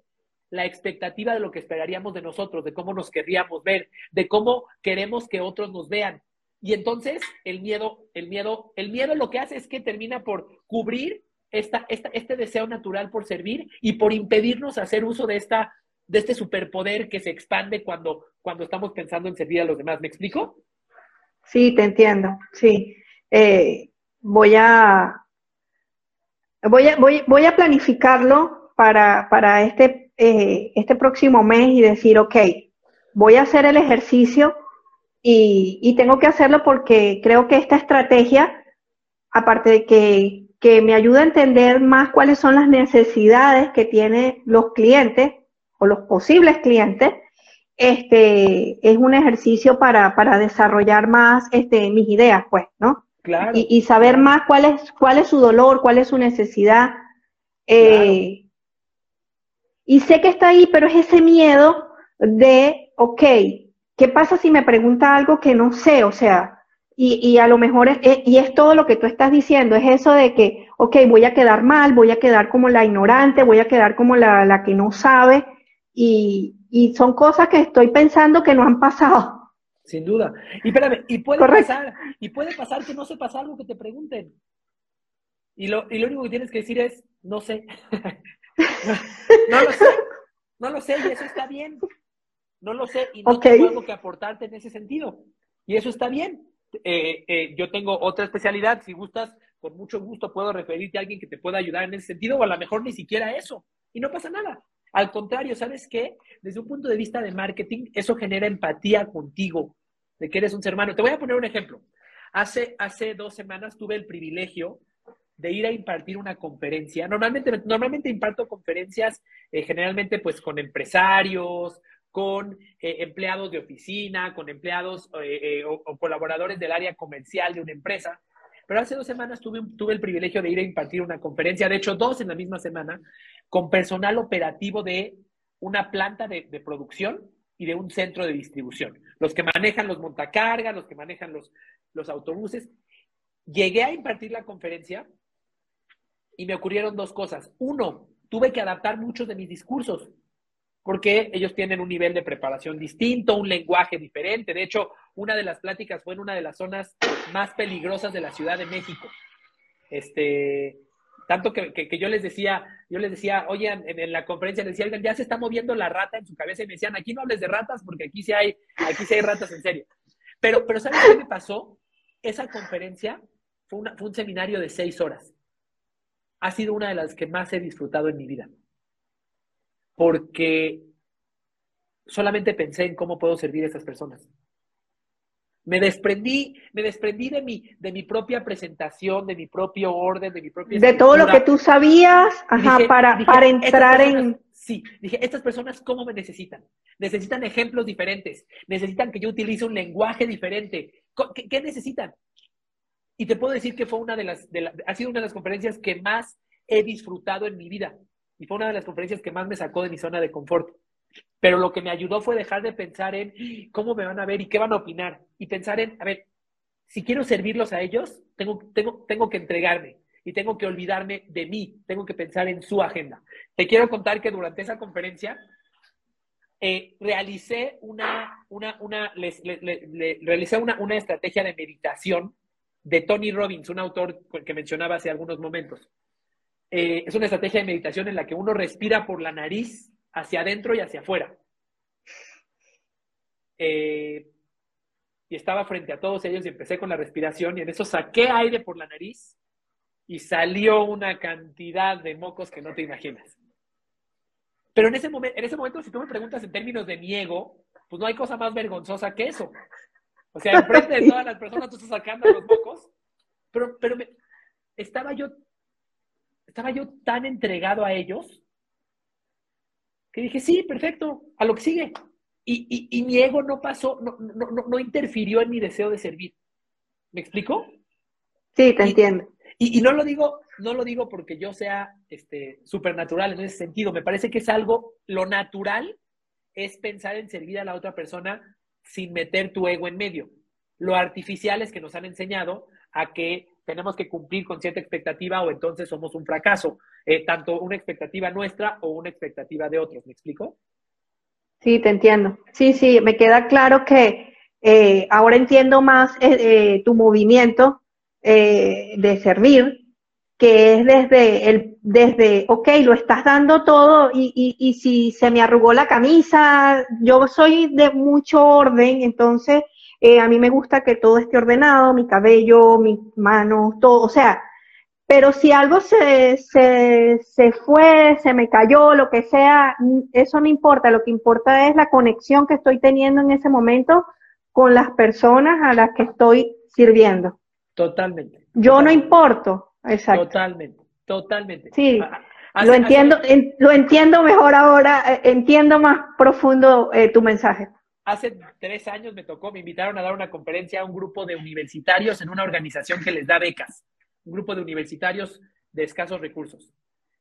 la expectativa de lo que esperaríamos de nosotros, de cómo nos querríamos ver, de cómo queremos que otros nos vean. Y entonces el miedo, el miedo, el miedo lo que hace es que termina por cubrir esta, esta, este deseo natural por servir y por impedirnos hacer uso de esta de este superpoder que se expande cuando, cuando estamos pensando en servir a los demás. ¿Me explico? Sí, te entiendo, sí. Eh, voy a voy a, voy, a planificarlo para, para este, eh, este próximo mes y decir, ok, voy a hacer el ejercicio y, y, tengo que hacerlo porque creo que esta estrategia, aparte de que, que me ayuda a entender más cuáles son las necesidades que tienen los clientes, o los posibles clientes, este, es un ejercicio para, para desarrollar más este, mis ideas, pues, ¿no? Claro. Y, saber más cuál es, cuál es su dolor, cuál es su necesidad. Eh, y sé que está ahí, pero es ese miedo de, ok, ¿qué pasa si me pregunta algo que no sé? O sea, y, y a lo mejor, es, y es todo lo que tú estás diciendo, es eso de que, ok, voy a quedar mal, voy a quedar como la ignorante, voy a quedar como la, la que no sabe, y, son cosas que estoy pensando que no han pasado. Sin duda. Y espérame, y puede pasar, y puede pasar que no sepas algo que te pregunten. Y lo, y lo único que tienes que decir es, no sé. no lo sé. No lo sé, y eso está bien. No lo sé, y no tengo algo que aportarte en ese sentido. Y eso está bien. Eh, eh, yo tengo otra especialidad, si gustas, con mucho gusto puedo referirte a alguien que te pueda ayudar en ese sentido, o a lo mejor ni siquiera eso, y no pasa nada. Al contrario, ¿sabes qué? Desde un punto de vista de marketing, eso genera empatía contigo, de que eres un ser humano. Te voy a poner un ejemplo. Hace, hace dos semanas tuve el privilegio de ir a impartir una conferencia. Normalmente, normalmente imparto conferencias eh, generalmente pues con empresarios, con eh, empleados de oficina, con empleados eh, o, colaboradores del área comercial de una empresa. Pero hace dos semanas tuve, el privilegio de ir a impartir una conferencia, de hecho dos en la misma semana, con personal operativo de una planta de, producción y de un centro de distribución. Los que manejan los montacargas, los que manejan los autobuses. Llegué a impartir la conferencia y me ocurrieron dos cosas. Uno, tuve que adaptar muchos de mis discursos porque ellos tienen un nivel de preparación distinto, un lenguaje diferente. De hecho, una de las pláticas fue en una de las zonas más peligrosas de la Ciudad de México. Este, tanto que, yo les decía, yo les decía, oye, en, la conferencia decía, ya se está moviendo la rata en su cabeza y me decían, aquí no hables de ratas porque aquí sí hay, aquí hay ratas en serio. Pero, pero ¿sabes qué me pasó? Esa conferencia fue, fue un seminario de seis horas. Ha sido una de las que más he disfrutado en mi vida porque solamente pensé en cómo puedo servir a esas personas. Me desprendí, me desprendí de mi, de mi propia presentación, de mi propio orden, de mi propia... De todo lo que tú sabías, para, para entrar en... Sí, dije, estas personas, ¿cómo me necesitan? Necesitan ejemplos diferentes, necesitan que yo utilice un lenguaje diferente. ¿Qué, necesitan? Y te puedo decir que fue una de las, ha sido una de las conferencias que más he disfrutado en mi vida. Y fue una de las conferencias que más me sacó de mi zona de confort. Pero lo que me ayudó fue dejar de pensar en cómo me van a ver y qué van a opinar. Y pensar en, a ver, si quiero servirlos a ellos, tengo, tengo, tengo que entregarme y tengo que olvidarme de mí, tengo que pensar en su agenda. Te quiero contar que durante esa conferencia eh, realicé una, una, una, una, una estrategia de meditación de Tony Robbins, un autor que mencionaba hace algunos momentos. Eh, es una estrategia de meditación en la que uno respira por la nariz hacia adentro y hacia afuera. Eh, y estaba frente a todos ellos y empecé con la respiración y en eso saqué aire por la nariz y salió una cantidad de mocos que no te imaginas. Pero en ese, momento, en ese momento, si tú me preguntas en términos de mi ego, pues no hay cosa más vergonzosa que eso. O sea, enfrente de todas las personas tú estás sacando los mocos, pero, pero estaba yo estaba yo tan entregado a ellos que dije, sí, perfecto, a lo que sigue. Y, y, mi ego no pasó, no, no, no, interfirió en mi deseo de servir. ¿Me explico? Sí, te entiendo. Y, no lo digo, no lo digo porque yo sea este supernatural en ese sentido. Me parece que es algo, lo natural es pensar en servir a la otra persona sin meter tu ego en medio. Lo artificial es que nos han enseñado a que tenemos que cumplir con cierta expectativa o entonces somos un fracaso, eh, tanto una expectativa nuestra o una expectativa de otros. ¿Me explico? Sí, te entiendo. Sí, sí, me queda claro que eh, ahora entiendo más eh, tu movimiento de servir, que es desde el, desde, ok, lo estás dando todo y, y, y si se me arrugó la camisa, yo soy de mucho orden, entonces eh, a mí me gusta que todo esté ordenado, mi cabello, mis manos, todo, o sea, pero si algo se, se, se fue, se me cayó, lo que sea, eso no importa, lo que importa es la conexión que estoy teniendo en ese momento con las personas a las que estoy sirviendo. Totalmente. Yo no importo, exacto. Totalmente, totalmente. Sí, lo entiendo, lo entiendo mejor ahora, eh, entiendo más profundo eh, tu mensaje hace tres años me tocó, me invitaron a dar una conferencia a un grupo de universitarios en una organización que les da becas, un grupo de universitarios de escasos recursos.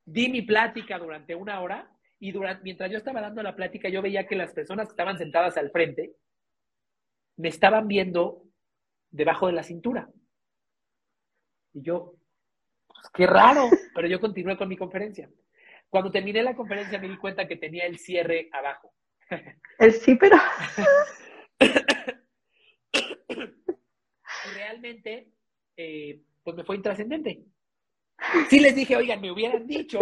Di mi plática durante una hora y durante, mientras yo estaba dando la plática yo veía que las personas que estaban sentadas al frente me estaban viendo debajo de la cintura. Y yo, pues qué raro, pero yo continué con mi conferencia. Cuando terminé la conferencia me di cuenta que tenía el cierre abajo. El sí, pero. realmente, eh, pues me fue intrascendente. Sí les dije, oigan, me hubieran dicho,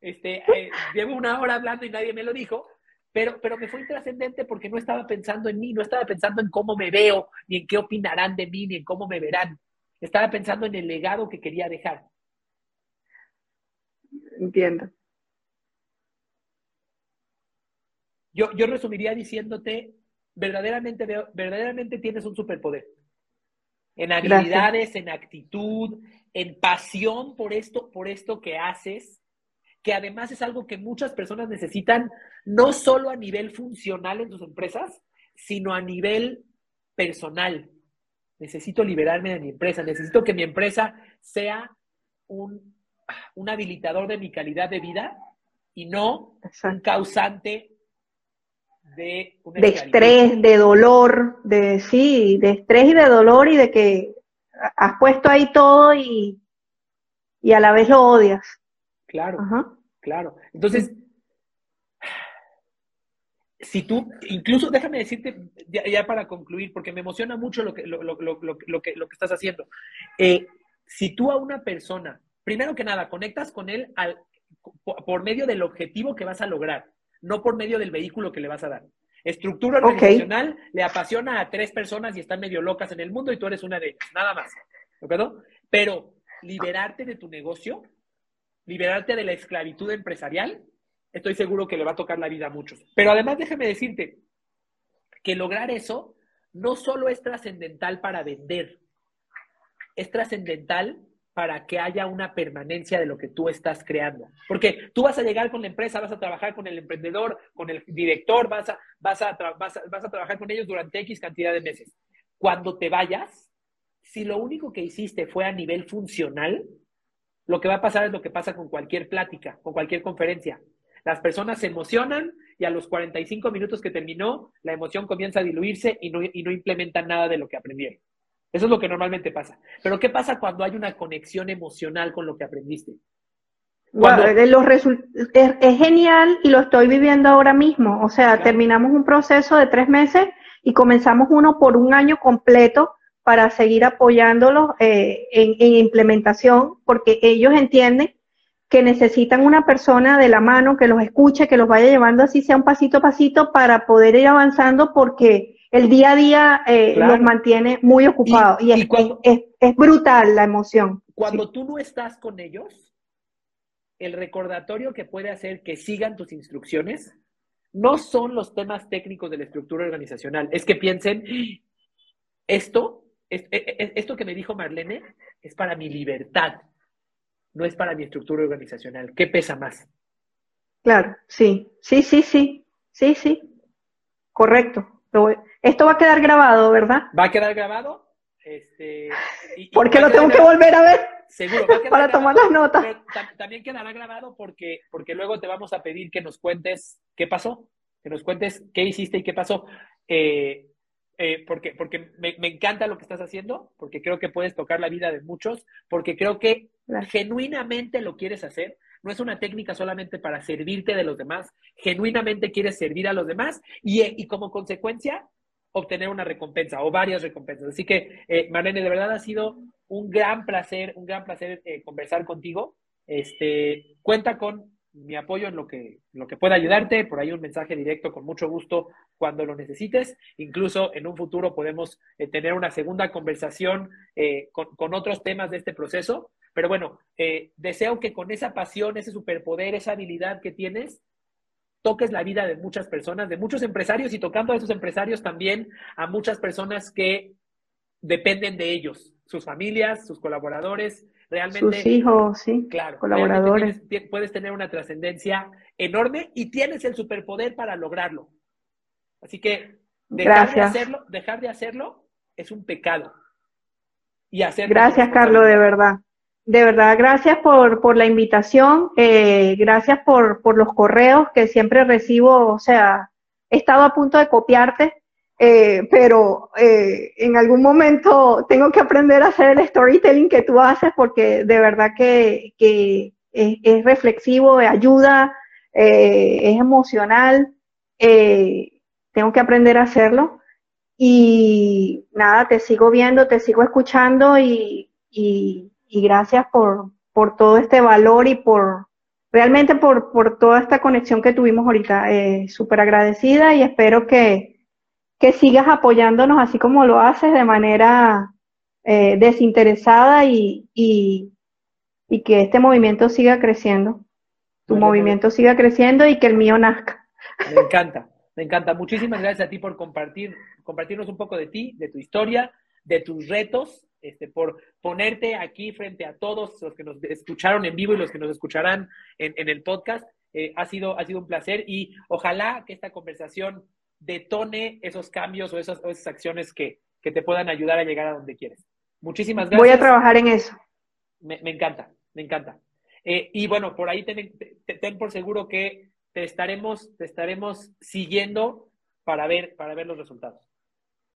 este, eh, llevo una hora hablando y nadie me lo dijo, pero, pero me fue intrascendente porque no estaba pensando en mí, no estaba pensando en cómo me veo, ni en qué opinarán de mí, ni en cómo me verán. Estaba pensando en el legado que quería dejar. Entiendo. Yo, yo resumiría diciéndote, verdaderamente, verdaderamente tienes un superpoder. En habilidades, en actitud, en pasión por esto, por esto que haces, que además es algo que muchas personas necesitan, no solo a nivel funcional en sus empresas, sino a nivel personal. Necesito liberarme de mi empresa, necesito que mi empresa sea un, un habilitador de mi calidad de vida y no un causante de, de estrés, de dolor, de sí, de estrés y de dolor y de que has puesto ahí todo y, y a la vez lo odias. Claro, claro. Entonces, si tú, incluso déjame decirte, ya, para concluir, porque me emociona mucho lo que, lo, lo, lo que, lo que estás haciendo. Eh, si tú a una persona, primero que nada, conectas con él al, por medio del objetivo que vas a lograr no por medio del vehículo que le vas a dar. Estructura organizacional le apasiona a tres personas y están medio locas en el mundo y tú eres una de ellas, nada más. ¿De acuerdo? Pero liberarte de tu negocio, liberarte de la esclavitud empresarial, estoy seguro que le va a tocar la vida a muchos. Pero además déjame decirte que lograr eso no solo es trascendental para vender, es trascendental para que haya una permanencia de lo que tú estás creando. Porque tú vas a llegar con la empresa, vas a trabajar con el emprendedor, con el director, vas a, vas a, vas a, trabajar con ellos durante X cantidad de meses. Cuando te vayas, si lo único que hiciste fue a nivel funcional, lo que va a pasar es lo que pasa con cualquier plática, con cualquier conferencia. Las personas se emocionan y a los 45 minutos que terminó, la emoción comienza a diluirse y no, y no implementan nada de lo que aprendieron. Eso es lo que normalmente pasa. Pero ¿qué pasa cuando hay una conexión emocional con lo que aprendiste? es, genial y lo estoy viviendo ahora mismo. O sea, terminamos un proceso de tres meses y comenzamos uno por un año completo para seguir apoyándolos eh, en, en, implementación, porque ellos entienden que necesitan una persona de la mano que los escuche, que los vaya llevando así sea un pasito a pasito para poder ir avanzando, porque el día a día eh, los mantiene muy ocupados y, es, es, brutal la emoción. Cuando tú no estás con ellos, el recordatorio que puede hacer que sigan tus instrucciones no son los temas técnicos de la estructura organizacional, es que piensen, esto, e, e, esto que me dijo Marlene es para mi libertad, no es para mi estructura organizacional. ¿Qué pesa más? Claro, sí, sí, sí, sí, sí, sí, correcto. Esto va a quedar grabado, ¿verdad? Va a quedar grabado. Este, ¿Por qué lo tengo que volver a ver? Seguro, va a para tomar las notas. también quedará grabado porque, porque luego te vamos a pedir que nos cuentes qué pasó, que nos cuentes qué hiciste y qué pasó. Eh, eh, porque, porque me, encanta lo que estás haciendo, porque creo que puedes tocar la vida de muchos, porque creo que genuinamente lo quieres hacer, no es una técnica solamente para servirte de los demás, genuinamente quieres servir a los demás y, como consecuencia obtener una recompensa o varias recompensas. Así que, eh, Marlene, de verdad ha sido un gran placer, un gran placer eh, conversar contigo. Este, cuenta con mi apoyo en lo que, lo que pueda ayudarte, por ahí un mensaje directo con mucho gusto cuando lo necesites. Incluso en un futuro podemos eh, tener una segunda conversación eh, con, con, otros temas de este proceso. Pero bueno, eh, deseo que con esa pasión, ese superpoder, esa habilidad que tienes, toques la vida de muchas personas, de muchos empresarios y tocando a esos empresarios también a muchas personas que dependen de ellos, sus familias, sus colaboradores, realmente. Sus hijos, sí. Claro, colaboradores. puedes tener una trascendencia enorme y tienes el superpoder para lograrlo. Así que dejar de hacerlo, dejar de hacerlo es un pecado. Y hacerlo Gracias, Carlos, de verdad. De verdad, gracias por, por la invitación, eh, gracias por, por los correos que siempre recibo, o sea, he estado a punto de copiarte, eh, pero eh, en algún momento tengo que aprender a hacer el storytelling que tú haces porque de verdad que, que es, reflexivo, ayuda, es emocional, tengo que aprender a hacerlo. Y nada, te sigo viendo, te sigo escuchando y, y, gracias por, por todo este valor y por realmente por, por toda esta conexión que tuvimos ahorita. Eh, Súper agradecida y espero que, que sigas apoyándonos así como lo haces de manera eh, desinteresada y, y, y, que este movimiento siga creciendo. Tu movimiento siga creciendo y que el mío nazca. Me encanta, me encanta. Muchísimas gracias a ti por compartir, compartirnos un poco de ti, de tu historia, de tus retos, este, por ponerte aquí frente a todos los que nos escucharon en vivo y los que nos escucharán en, el podcast. Eh, ha, sido, ha sido un placer y ojalá que esta conversación detone esos cambios o esas, esas acciones que, que te puedan ayudar a llegar a donde quieres. Muchísimas gracias. Voy a trabajar en eso. Me, encanta, me encanta. Eh, y bueno, por ahí ten, ten, por seguro que te estaremos, te estaremos siguiendo para ver, para ver los resultados.